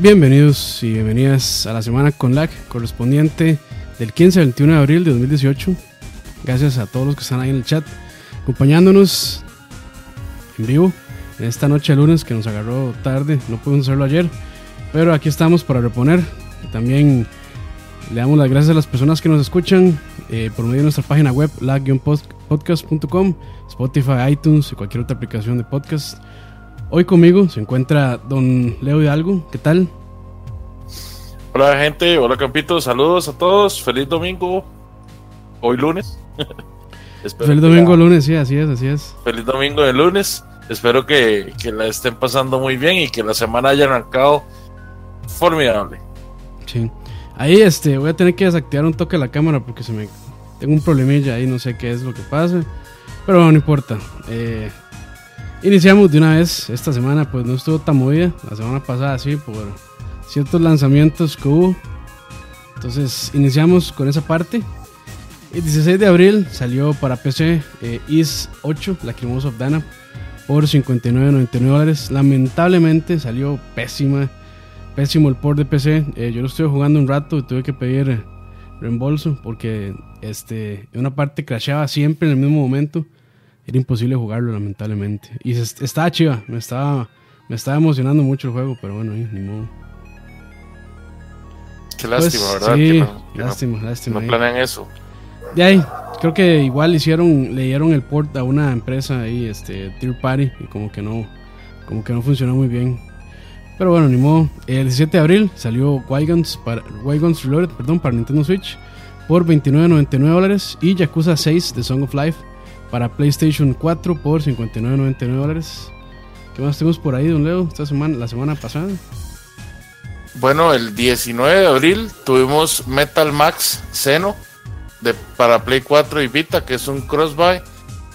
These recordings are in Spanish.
Bienvenidos y bienvenidas a la semana con lag correspondiente del 15 al 21 de abril de 2018. Gracias a todos los que están ahí en el chat acompañándonos en vivo en esta noche de lunes que nos agarró tarde, no pudimos hacerlo ayer, pero aquí estamos para reponer. También le damos las gracias a las personas que nos escuchan eh, por medio de nuestra página web lag-podcast.com, Spotify, iTunes y cualquier otra aplicación de podcast. Hoy conmigo se encuentra don Leo Hidalgo. ¿Qué tal? Hola gente, hola Campito, saludos a todos, feliz domingo. Hoy lunes. feliz domingo lunes, sí, así es, así es. Feliz domingo de lunes. Espero que, que, la estén pasando muy bien y que la semana haya arrancado formidable. Sí. Ahí este, voy a tener que desactivar un toque la cámara porque se me tengo un problemilla ahí, no sé qué es lo que pasa. Pero no importa. Eh, Iniciamos de una vez esta semana, pues no estuvo tan movida. La semana pasada sí, por ciertos lanzamientos que hubo. Entonces iniciamos con esa parte. El 16 de abril salió para PC eh, Is 8, Lacrimosa of Dana, por 59.99 dólares. Lamentablemente salió pésima, pésimo el port de PC. Eh, yo lo estuve jugando un rato y tuve que pedir reembolso porque este, una parte crasheaba siempre en el mismo momento era imposible jugarlo, lamentablemente. Y estaba chiva, me estaba, me estaba emocionando mucho el juego, pero bueno, ni modo. Qué lástima, pues, ¿verdad? Sí, que lástima, lástima. No planean eso. De ahí, creo que igual hicieron, le dieron el port a una empresa ahí, este, Tier Party, y como que no, como que no funcionó muy bien. Pero bueno, ni modo. El 17 de abril salió Wygons para Reloaded, perdón, para Nintendo Switch por 29.99 dólares y Yakuza 6 de Song of Life para PlayStation 4 por 59.99 dólares. ¿Qué más tenemos por ahí, don Leo, esta semana, la semana pasada? Bueno, el 19 de abril tuvimos Metal Max Xeno de, para Play 4 y Vita, que es un cross-buy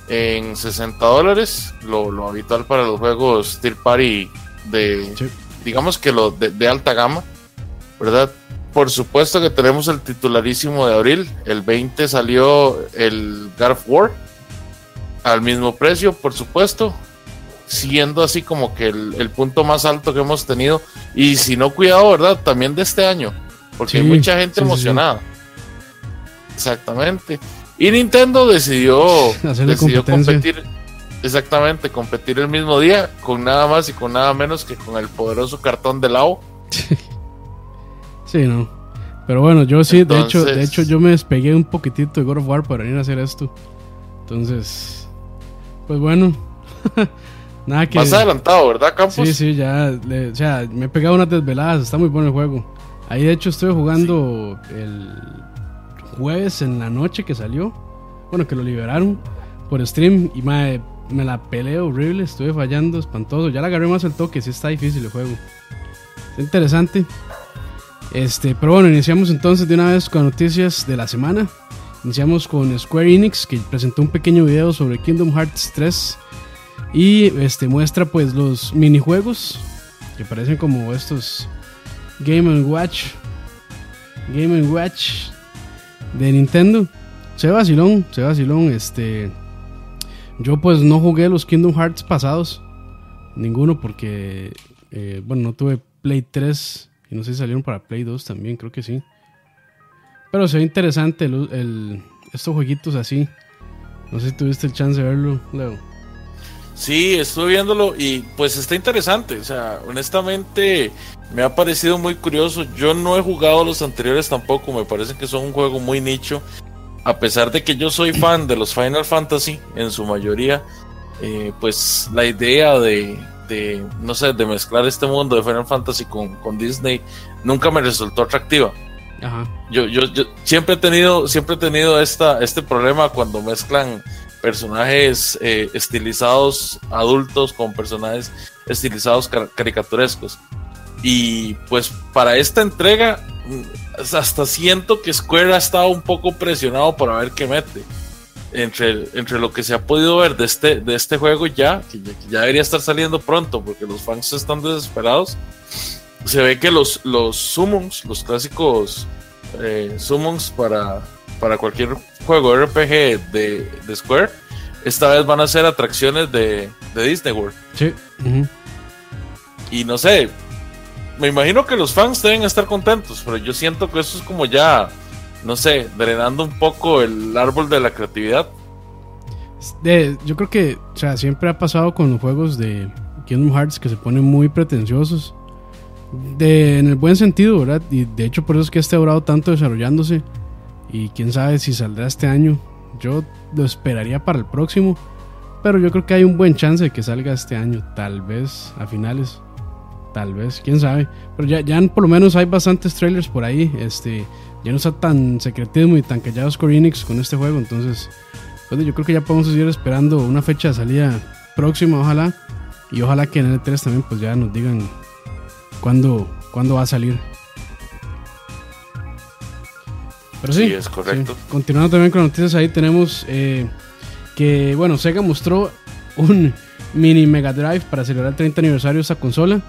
en 60 dólares, lo, habitual para los juegos Steel Party de, digamos que lo de, de, alta gama, ¿verdad? Por supuesto que tenemos el titularísimo de abril, el 20 salió el God of War, al mismo precio, por supuesto, siendo así como que el, punto más alto que hemos tenido. Y si no, cuidado, ¿verdad? También de este año, porque hay mucha gente emocionada. Exactamente. Y Nintendo decidió, decidió competir, exactamente, competir el mismo día con nada más y con nada menos que con el poderoso cartón de Lao. sí, no. Pero bueno, yo sí, de hecho, de hecho yo me despegué un poquitito de God of War para venir a hacer esto. Entonces, pues bueno. Nada que. Más adelantado, ¿verdad, Campos? Sí, sí, ya. o sea, me he pegado unas desveladas. Está muy bueno el juego. Ahí, de hecho, estoy jugando el jueves en la noche que salió. Bueno, que lo liberaron por stream. Y me, me la peleé horrible. Estuve fallando, espantoso. Ya la agarré más el toque. Sí, está difícil el juego. Está interesante. Este, pero bueno, iniciamos entonces de una vez con noticias de la semana. Iniciamos con Square Enix que presentó un pequeño video sobre Kingdom Hearts 3 y este muestra pues los minijuegos que parecen como estos Game Watch Game Watch de Nintendo. Se vacilón, se vacilón, este yo pues no jugué los Kingdom Hearts pasados, ninguno porque eh, bueno, no tuve Play 3 y no sé si salieron para Play 2 también, creo que sí. Pero se ve interesante el, estos jueguitos así. No sé si tuviste el chance de verlo, Leo. Sí, estuve viéndolo y pues está interesante. O sea, honestamente me ha parecido muy curioso. Yo no he jugado los anteriores tampoco. Me parece que son un juego muy nicho. A pesar de que yo soy fan de los Final Fantasy en su mayoría, eh, pues la idea de, de, no sé, de mezclar este mundo de Final Fantasy con, con Disney nunca me resultó atractiva. Yo, yo, yo, siempre he tenido, siempre he tenido esta, este problema cuando mezclan personajes eh, estilizados adultos con personajes estilizados caricaturescos. Y pues para esta entrega, mm, hasta siento que Square ha estado un poco presionado para ver qué mete. Entre, entre lo que se ha podido ver de este, de este juego ya, ya debería estar saliendo pronto porque los fans están desesperados se ve que los, los summons, los clásicos eh, summons para, para cualquier juego RPG de, Square, esta vez van a ser atracciones de, Disney World. Sí. Y no sé, me imagino que los fans deben estar contentos, pero yo siento que eso es como ya, no sé, drenando un poco el árbol de la creatividad. yo creo que, o sea, siempre ha pasado con los juegos de Kingdom Hearts que se ponen muy pretenciosos. De, en el buen sentido, ¿verdad? Y de hecho por eso es que este ha durado tanto desarrollándose. Y quién sabe si saldrá este año. Yo lo esperaría para el próximo. Pero yo creo que hay un buen chance de que salga este año. Tal vez a finales. Tal vez, quién sabe. Pero ya, ya por lo menos hay bastantes trailers por ahí. Este, ya no está tan secretismo y tan callado Square Enix con este juego. Entonces, pues, yo creo que ya podemos seguir esperando una fecha de salida próxima, ojalá. Y ojalá que en el E3 también pues ya nos digan cuándo, cuándo va a salir. Pero sí, es correcto. Continuando también con las noticias, ahí tenemos eh, que, bueno, Sega mostró un mini Mega Drive para celebrar el 30 aniversario de esta consola.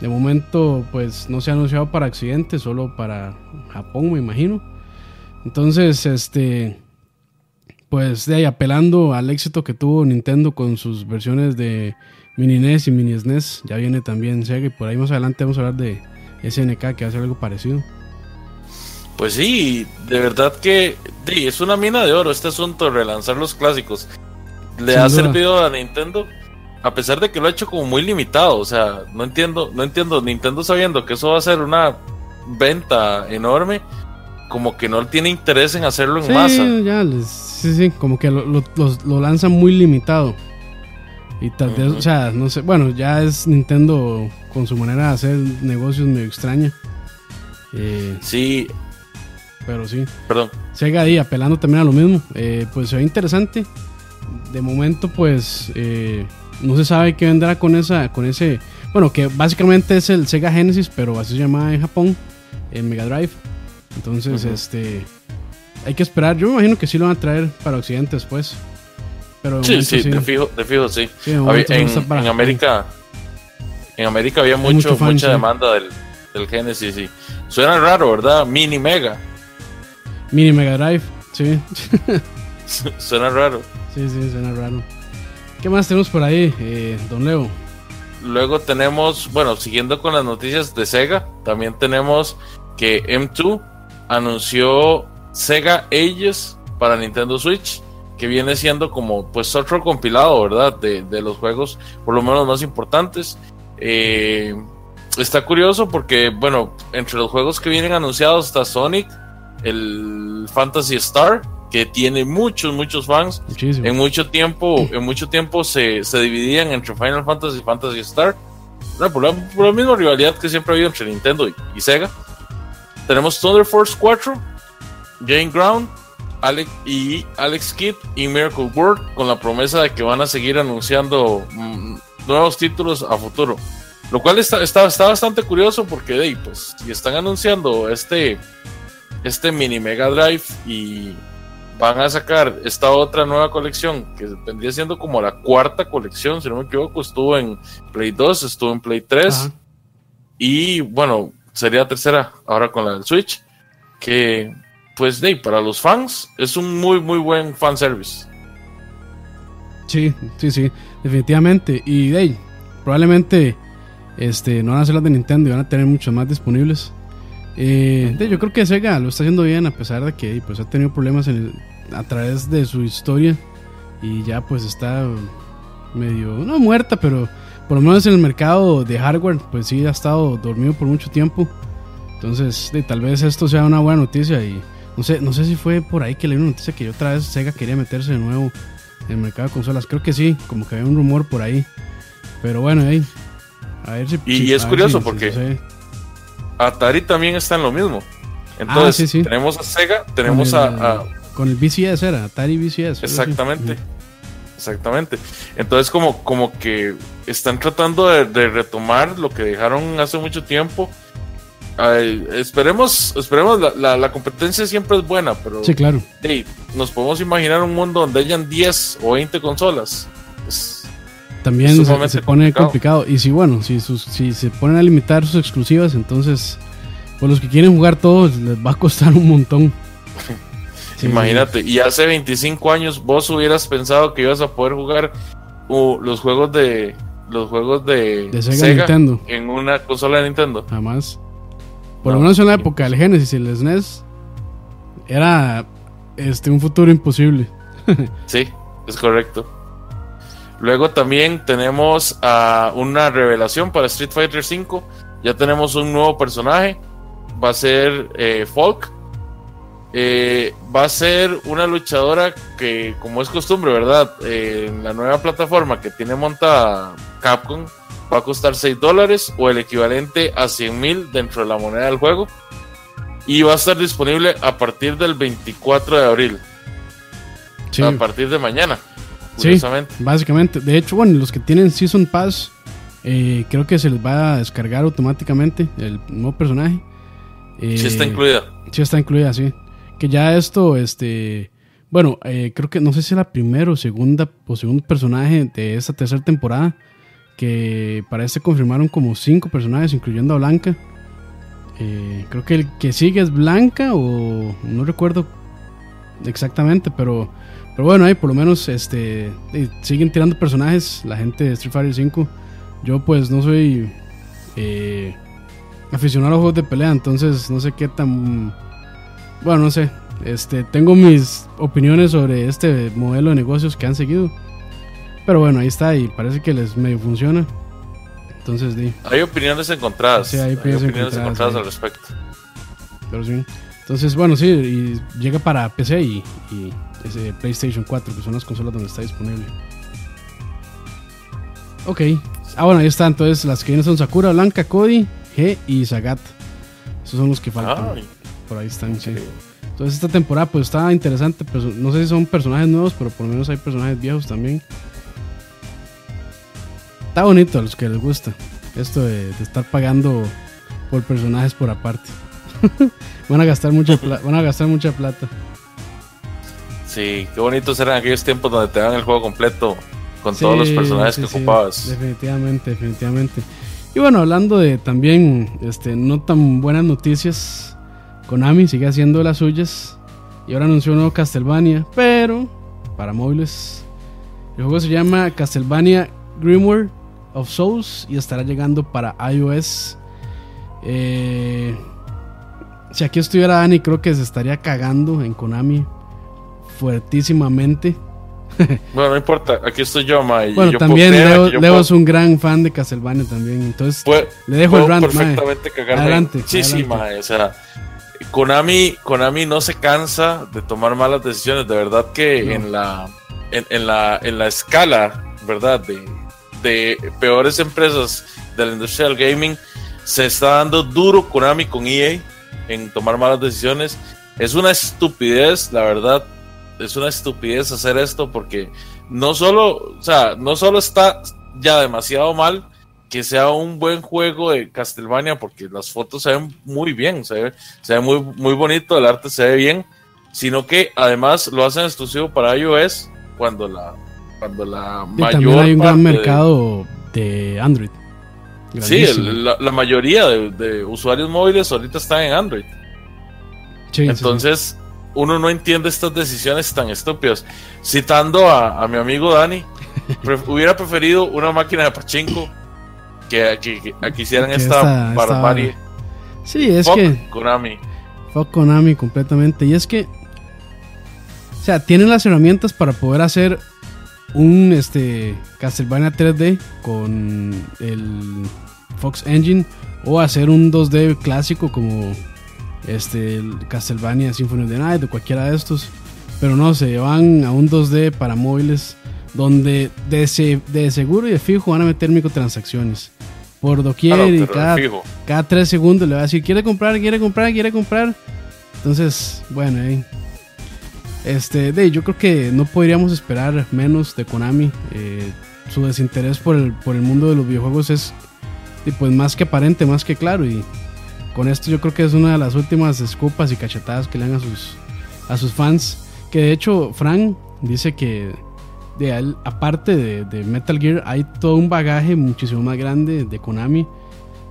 De momento, pues no se ha anunciado para accidentes, solo para Japón, me imagino. Entonces, este, pues de ahí apelando al éxito que tuvo Nintendo con sus versiones de Mini NES y Mini SNES, ya viene también Sega y por ahí más adelante vamos a hablar de SNK que va a ser algo parecido. Pues sí, de verdad que es una mina de oro este asunto de relanzar los clásicos. Le ha servido a Nintendo, a pesar de que lo ha hecho como muy limitado. O sea, no entiendo, no entiendo. Nintendo sabiendo que eso va a ser una venta enorme, como que no tiene interés en hacerlo en masa. Ya, sí, sí, como que lo, lo, lo, lanzan muy limitado. Y tal vez, o sea, no sé, bueno, ya es Nintendo con su manera de hacer negocios medio extraña. Eh, sí, pero sí. Perdón. Sega ahí apelando también a lo mismo. Eh, pues se ve interesante. De momento, pues eh, no se sabe qué vendrá con esa, con ese. Bueno, que básicamente es el Sega Genesis, pero así se llama en Japón, el Mega Drive. Entonces, este. Hay que esperar. Yo me imagino que sí lo van a traer para Occidente después. Pero sí, sí, De, fijo, de fijo, sí. en, América. En América había mucho, mucha demanda del, del Genesis y suena raro, ¿verdad? Mini Mega. Mini Mega Drive, sí. suena raro. Sí, sí, suena raro. ¿Qué más tenemos por ahí, eh, don Leo? Luego tenemos, bueno, siguiendo con las noticias de Sega, también tenemos que M2 anunció Sega Ages para Nintendo Switch, que viene siendo como pues otro compilado, ¿verdad? De, de los juegos, por lo menos más importantes. Eh, está curioso porque, bueno, entre los juegos que vienen anunciados está Sonic, el Fantasy Star, que tiene muchos, muchos fans. En mucho tiempo, en mucho tiempo se, se dividían entre Final Fantasy y Fantasy Star. por, la, misma rivalidad que siempre ha habido entre Nintendo y, Sega. Tenemos Thunder Force 4, Jane Ground, Alex y Alex Kidd y Miracle World con la promesa de que van a seguir anunciando mm, nuevos títulos a futuro. Lo cual está, está, está bastante curioso porque, hey, pues, si están anunciando este este mini Mega Drive y van a sacar esta otra nueva colección que vendría siendo como la cuarta colección, si no me equivoco, estuvo en Play 2, estuvo en Play 3 y bueno, sería la tercera ahora con la del Switch, que pues de para los fans es un muy muy buen fan service. Sí, sí, sí, definitivamente y de probablemente este no van a ser las de Nintendo y van a tener muchos más disponibles. Eh, yo creo que Sega lo está haciendo bien a pesar de que pues, ha tenido problemas a través de su historia y ya pues está medio, no muerta, pero por lo menos en el mercado de hardware pues sí ha estado dormido por mucho tiempo. Entonces tal vez esto sea una buena noticia y no sé, no sé si fue por ahí que leí una noticia que otra vez Sega quería meterse de nuevo en el mercado de consolas. Creo que sí, como que había un rumor por ahí. Pero bueno, ahí. A ver si. Y, es curioso porque. Atari también está en lo mismo. Entonces, ah, tenemos a Sega, tenemos a, Con el VCS era, Atari VCS. Exactamente. Exactamente. Entonces, como, como que están tratando de, retomar lo que dejaron hace mucho tiempo. Esperemos, esperemos la, la, competencia siempre es buena, pero sí, claro. nos podemos imaginar un mundo donde hayan 10 o 20 consolas. También se, pone complicado. Y si, bueno, si, si se ponen a limitar sus exclusivas, entonces, pues los que quieren jugar todos les va a costar un montón. Imagínate, y hace 25 años vos hubieras pensado que ibas a poder jugar uh, los juegos de, los juegos de, De Sega Nintendo. en una consola de Nintendo. Jamás. Por lo No, menos en la época del Genesis y el SNES era este un futuro imposible. Sí, es correcto. Luego también tenemos una revelación para Street Fighter V. Ya tenemos un nuevo personaje. Va a ser eh, Folk. Eh, va a ser una luchadora que, como es costumbre, ¿verdad? Eh, en la nueva plataforma que tiene montada Capcom, va a costar 6 dólares o el equivalente a 100 mil dentro de la moneda del juego. Y va a estar disponible a partir del 24 de abril, Sí, a partir de mañana. Sí. Básicamente. De hecho, bueno, los que tienen Season Pass, eh, creo que se les va a descargar automáticamente el nuevo personaje. Eh, Sí está incluida. Sí está incluida, sí. Que ya esto, este... Bueno, eh, creo que no sé si es la primera o segunda o segundo personaje de esta tercera temporada. Que para este confirmaron como cinco personajes, incluyendo a Blanca. Eh, creo que el que sigue es Blanca o no recuerdo exactamente, pero, pero bueno, ahí por lo menos este, siguen tirando personajes la gente de Street Fighter 5. Yo pues no soy eh, aficionado a juegos de pelea, entonces no sé qué tan... Bueno, no sé. Este, tengo mis opiniones sobre este modelo de negocios que han seguido. Pero bueno, ahí está y parece que les medio funciona. Entonces, di. Hay opiniones encontradas. Sí, hay hay opiniones opiniones, encontradas, al respecto. Pero sí. Entonces, bueno, sí, y llega para PC y, y ese PlayStation 4, que son las consolas donde está disponible. Ok. Ah, bueno, ahí está. Entonces, las que vienen son Sakura, Blanca, Cody, G y Sagat. Esos son los que faltan. Ay, Por ahí están, sí. Entonces, esta temporada, pues está interesante. pero no sé si son personajes nuevos, pero por lo menos hay personajes viejos también. Está bonito a los que les gusta. Esto de, de estar pagando por personajes por aparte. van a gastar mucha van a gastar mucha plata. sí, qué bonitos eran aquellos tiempos donde te dan el juego completo con todos los personajes sí, que sí, ocupabas. definitivamente, definitivamente. Y bueno, hablando de también este, no tan buenas noticias, Konami sigue haciendo las suyas y ahora anunció un nuevo Castlevania, pero para móviles. El juego se llama Castlevania Grimoire of Souls y estará llegando para iOS. Eh, si aquí estuviera Dani, creo que se estaría cagando en Konami fuertísimamente. Bueno, no importa, aquí estoy yo, ma. y Bueno, yo también Leo, puedo- es un gran fan de Castlevania también. Entonces, le dejo el rant, mae. perfectamente cagarme. Adelante, sí, mae, o sea, Konami, Konami no se cansa de tomar malas decisiones. De verdad que No. en la en, en la en la escala, ¿verdad? De, de peores empresas de la industria del gaming se está dando duro Konami con EA en tomar malas decisiones. Es una estupidez, la verdad. Es una estupidez hacer esto porque no solo, o sea, no solo está ya demasiado mal que sea un buen juego de Castlevania porque las fotos se ven muy bien, se ve, se ve muy, muy bonito, el arte se ve bien, sino que además lo hacen exclusivo para iOS cuando la cuando la y mayor también hay un gran de- mercado de, Android. sí, el- la, la mayoría de, de usuarios móviles ahorita están en Android. Sí, sí, Entonces, uno no entiende estas decisiones tan estúpidas. Citando a, a mi amigo Dani, pref- hubiera preferido una máquina de pachinko que, que, que- a que hicieran Que esta, esta- esta barbarie. sí. Sí, es Fuck que Konami. fuck Konami completamente. Y es que, o sea, tienen las herramientas para poder hacer un este Castlevania 3D con el Fox Engine o hacer un 2D clásico como este el Castlevania Symphony of the Night o cualquiera de estos. Pero no, se van a un 2D para móviles donde de, se- de seguro y de fijo van a meter microtransacciones. Por doquier y cada, fijo. cada tres segundos le va a decir, quiere comprar, quiere comprar, quiere comprar. Entonces, bueno, ahí. Este, de, yo creo que no podríamos esperar menos de Konami. Eh, su desinterés por el, por el mundo de los videojuegos es pues más que aparente, más que claro. Y con esto yo creo que es una de las últimas escupas y cachetadas que le dan a sus, a sus fans. Que de hecho, Frank dice que de él, aparte de, de Metal Gear, hay todo un bagaje muchísimo más grande de Konami.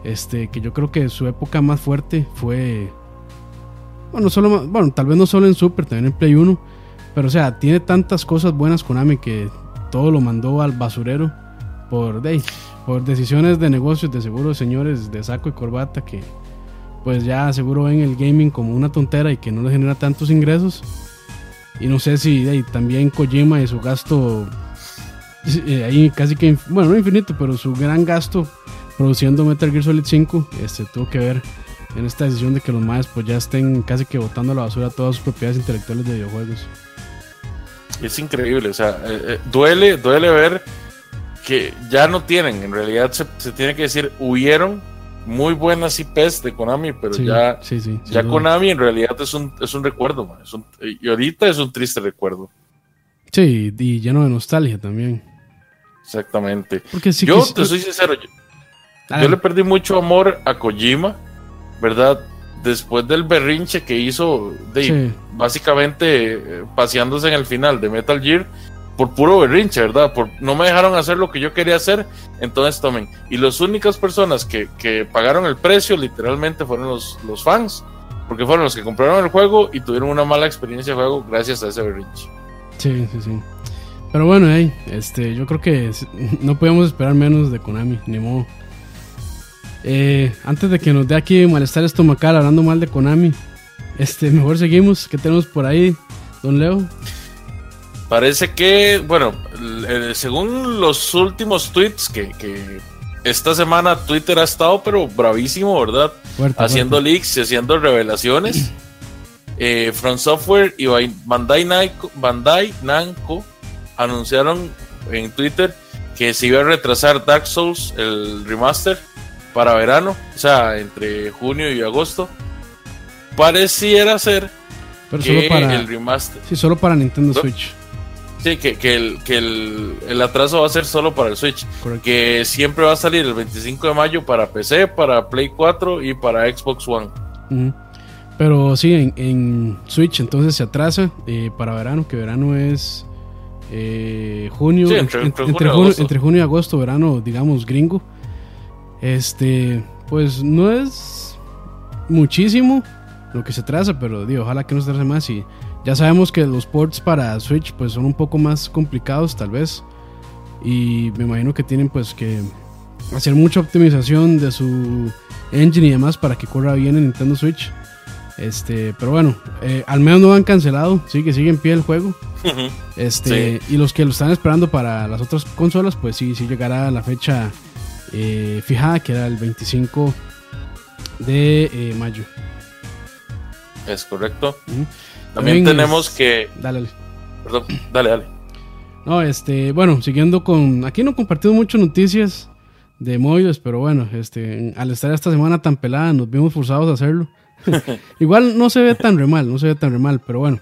Este, que yo creo que su época más fuerte fue. Bueno, solo, bueno, tal vez no solo en Super, también en Play 1. Pero o sea, tiene tantas cosas buenas Konami que todo lo mandó al basurero por por decisiones de negocios, de seguro señores de saco y corbata que pues ya seguro ven el gaming como una tontera y que no le genera tantos ingresos. Y no sé si también Kojima y su gasto, eh, ahí casi que, bueno, no infinito, pero su gran gasto produciendo Metal Gear Solid 5, este, tuvo que ver en esta decisión de que los más pues ya estén casi que botando a la basura todas sus propiedades intelectuales de videojuegos. Es increíble, o sea, eh, eh, duele, duele ver que ya no tienen, en realidad se, se tiene que decir, huyeron muy buenas IPs de Konami, pero ya, ya Konami en realidad es un, es un recuerdo, y ahorita es un triste recuerdo. Sí, y lleno de nostalgia también. Exactamente. yo te soy sincero, yo, le perdí mucho amor a Kojima, ¿verdad? Después del berrinche que hizo, de, básicamente eh, paseándose en el final de Metal Gear, por puro berrinche, ¿verdad? Por, no me dejaron hacer lo que yo quería hacer, entonces tomen. Y las únicas personas que, que pagaron el precio literalmente fueron los, los, fans, porque fueron los que compraron el juego y tuvieron una mala experiencia de juego gracias a ese berrinche. Sí, sí, sí. Pero bueno, hey, este, yo creo que no podíamos esperar menos de Konami, ni modo. Eh, antes de que nos dé aquí malestar estomacal hablando mal de Konami, este, mejor seguimos. ¿Qué tenemos por ahí, don Leo? Parece que, bueno, según los últimos tweets que, esta semana Twitter ha estado, pero bravísimo, ¿verdad? haciendo leaks y haciendo revelaciones. eh, From Software y Bandai, Bandai Namco anunciaron en Twitter que se iba a retrasar Dark Souls, el remaster, para verano, o sea, entre junio y agosto. Pareciera ser que solo para, el remaster. Sí, solo para Nintendo Switch. Sí, que, que, el, que el, el, atraso va a ser solo para el Switch. Que siempre va a salir el 25 de mayo para PC, para Play 4 y para Xbox One. Pero sí, en, en, Switch entonces se atrasa eh, para verano, que verano es eh, junio, entre, junio, entre, junio, y agosto, verano, digamos, gringo. Este, pues no es muchísimo lo que se atrasa, pero digo, ojalá que no se atrase más y ya sabemos que los ports para Switch pues son un poco más complicados tal vez. Y me imagino que tienen pues que hacer mucha optimización de su engine y demás para que corra bien en Nintendo Switch. Este, pero bueno, eh, al menos no han cancelado, sí que sigue en pie el juego. Este, y los que lo están esperando para las otras consolas, pues sí, sí llegará la fecha eh, fijada, que era el 25 de eh, mayo. Es correcto. También tenemos que. Dale, Perdón, dale, dale. No, este, bueno, siguiendo con. Aquí no he compartido muchas noticias de móviles, pero bueno, este, al estar esta semana tan pelada, nos vimos forzados a hacerlo. Igual no se ve tan re mal, no se ve tan re mal, pero bueno.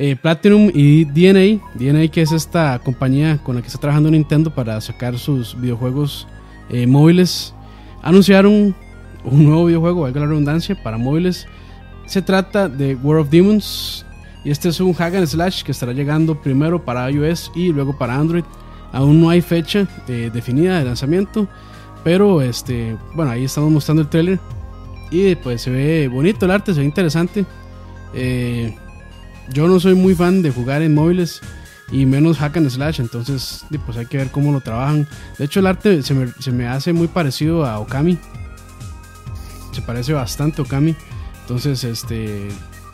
Eh, Platinum y DNA, DNA que es esta compañía con la que está trabajando Nintendo para sacar sus videojuegos eh, móviles, anunciaron un nuevo videojuego, valga la redundancia, para móviles se trata de War of Demons y este es un hack and slash que estará llegando primero para iOS y luego para Android. Aún no hay fecha eh, definida de lanzamiento, pero este, bueno, ahí estamos mostrando el trailer y pues se ve bonito el arte, se ve interesante. Eh, yo no soy muy fan de jugar en móviles y menos hack and slash, entonces pues hay que ver cómo lo trabajan. De hecho el arte se me, se me hace muy parecido a Okami. Se parece bastante a Okami. Entonces, este,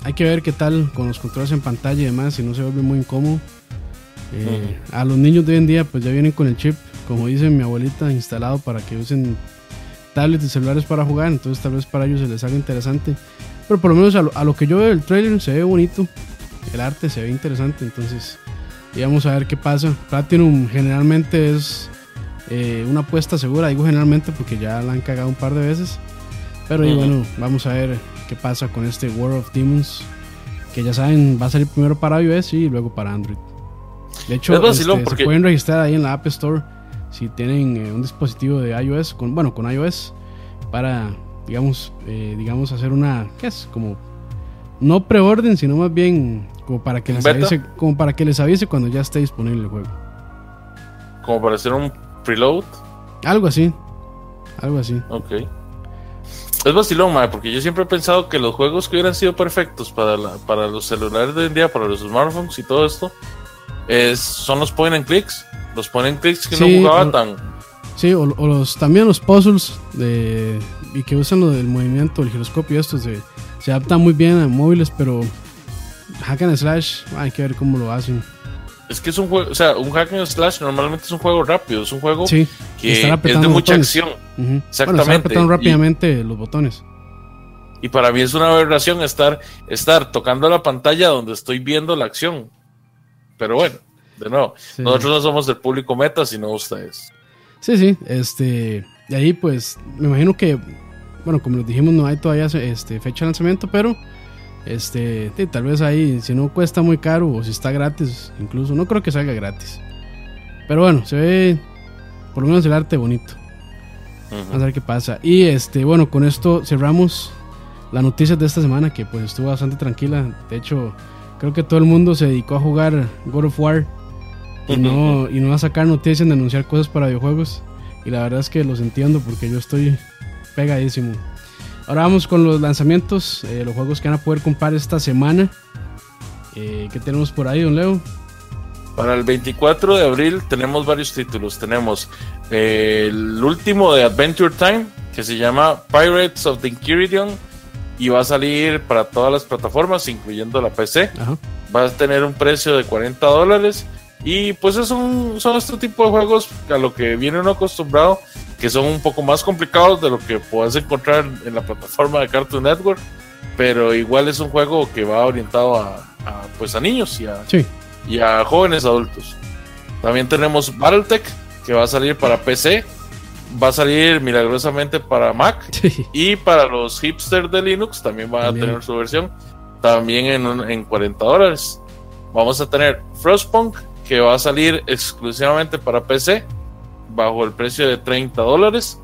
hay que ver qué tal con los controles en pantalla y demás, si no se vuelve muy incómodo. Eh, a los niños de hoy en día, pues ya vienen con el chip, como dice mi abuelita, instalado para que usen tablets y celulares para jugar. Entonces, tal vez para ellos se les haga interesante. Pero por lo menos a lo, que yo veo del trailer se ve bonito, el arte se ve interesante. Entonces, y vamos a ver qué pasa. Platinum generalmente es eh, una apuesta segura, digo generalmente porque ya la han cagado un par de veces. Pero bueno, vamos a ver qué pasa con este World of Demons. Que ya saben, va a salir primero para iOS y luego para Android. De hecho, este, se pueden registrar ahí en la App Store si tienen eh, un dispositivo de iOS, con, bueno, con iOS, para, digamos, eh, digamos, hacer una, ¿qué es? Como, no preorden, sino más bien como para que les avise, como para que les avise cuando ya esté disponible el juego. Como para hacer un preload. Algo así, algo así. Ok. Es vacilón, mae, porque yo siempre he pensado que los juegos que hubieran sido perfectos para, para los celulares de hoy en día, para los smartphones y todo esto, es, son los point and clicks. Los point and clicks que no jugaba tan, Sí, o, los, también los puzzles de, y que usan lo del movimiento, el giroscopio, esto se, se adapta muy bien a móviles, pero hack and slash, hay que ver cómo lo hacen. Es que es un juego, o sea, un hack and slash normalmente es un juego rápido, es un juego sí, que es de mucha acción. Exactamente. Bueno, rápidamente los botones. Y para mí es una aberración estar, estar tocando la pantalla donde estoy viendo la acción. Pero bueno, de nuevo, nosotros no somos el público meta, sino ustedes. Sí, sí, este, y ahí pues me imagino que, bueno, como les dijimos, no hay todavía este, fecha de lanzamiento, pero este, tal vez ahí, si no cuesta muy caro o si está gratis, incluso, no creo que salga gratis. Pero bueno, se ve por lo menos el arte bonito. Vamos a ver qué pasa. Y este, bueno, con esto cerramos las noticias de esta semana que pues estuvo bastante tranquila. De hecho, creo que todo el mundo se dedicó a jugar God of War y no, y no a sacar noticias, de anunciar cosas para videojuegos. Y la verdad es que los entiendo porque yo estoy pegadísimo. Ahora vamos con los lanzamientos, eh, los juegos que van a poder comprar esta semana. Eh, ¿Qué tenemos por ahí, don Leo? Para el 24 de abril tenemos varios títulos. Tenemos eh, el último de Adventure Time, que se llama Pirates of the Inquiridion, y va a salir para todas las plataformas, incluyendo la PC. Va a tener un precio de 40 dólares. Y pues es un, son este tipo de juegos a lo que viene uno acostumbrado que son un poco más complicados de lo que puedes encontrar en la plataforma de Cartoon Network, pero igual es un juego que va orientado a, pues a niños y a, y a jóvenes adultos. También tenemos Battletech, que va a salir para PC, va a salir milagrosamente para Mac y para los hipsters de Linux también van a tener su versión, también en, en 40 dólares. Vamos a tener Frostpunk, que va a salir exclusivamente para PC bajo el precio de 30 dólares.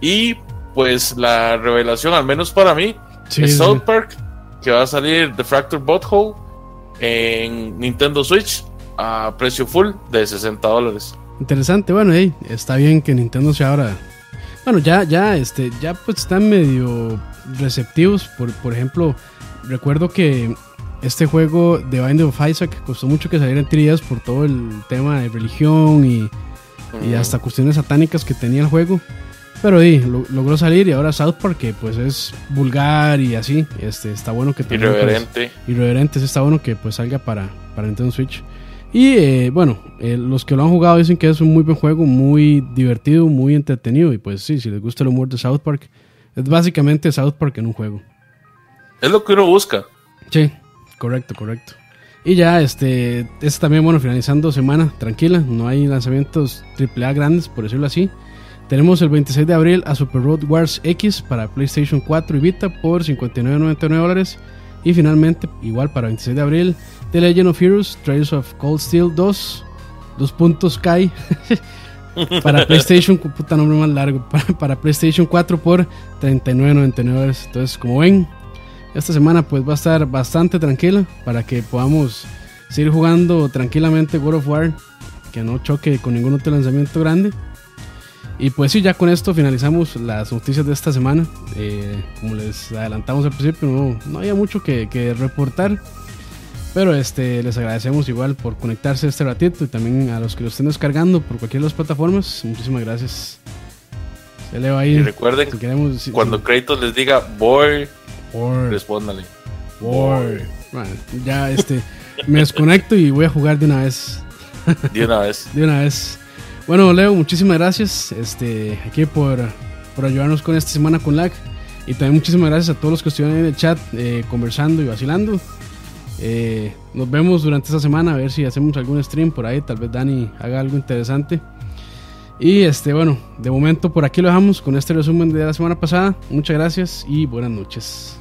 Y pues la revelación, al menos para mí, es South Park, que va a salir The Fracture Butthole en Nintendo Switch a precio full de 60 dólares. Interesante, bueno, hey, está bien que Nintendo se ahora. Bueno, ya, ya, este, ya pues están medio receptivos. Por, por ejemplo, recuerdo que este juego de Binding of Isaac costó mucho que saliera en tirillas por todo el tema de religión y y hasta cuestiones satánicas que tenía el juego. Pero sí, logró salir y ahora South Park, que pues es vulgar y así, este, está bueno que también, pues, Irreverente. irreverente, está bueno que pues salga para, para Nintendo Switch. Y eh, bueno, eh, los que lo han jugado dicen que es un muy buen juego, muy divertido, muy entretenido. Y pues sí, si les gusta el humor de South Park, es básicamente South Park en un juego. Es lo que uno busca. Sí, correcto, correcto. Y ya, este, es también, bueno, finalizando semana, tranquila, no hay lanzamientos AAA grandes, por decirlo así. Tenemos el 26 de abril a Super Road Wars X para PlayStation 4 y Vita por 59.99 dólares. Y finalmente, igual para 26 de abril, The Legend of Heroes, Trails of Cold Steel 2, dos puntos Kai. para PlayStation, puta nombre más largo, para, para PlayStation 4 por 39.99 dólares. Entonces, como ven, esta semana pues va a estar bastante tranquila para que podamos seguir jugando tranquilamente World of War, que no choque con ningún otro lanzamiento grande. Y pues sí, ya con esto finalizamos las noticias de esta semana. Eh, como les adelantamos al principio, no, no había mucho que, reportar. Pero este, les agradecemos igual por conectarse este ratito y también a los que lo estén descargando por cualquiera de las plataformas. Muchísimas gracias. Se leo ahí. Y recuerden, cuando Kratos les diga voy War. Respóndale. War. Bueno, ya este, me desconecto y voy a jugar de una vez. De una vez. de una vez. Bueno, Leo, muchísimas gracias este, aquí por, por ayudarnos con esta semana con lag. Y también muchísimas gracias a todos los que estuvieron en el chat eh, conversando y vacilando. Eh, nos vemos durante esta semana a ver si hacemos algún stream por ahí. Tal vez Dani haga algo interesante. Y este, bueno, de momento por aquí lo dejamos con este resumen de la semana pasada. Muchas gracias y buenas noches.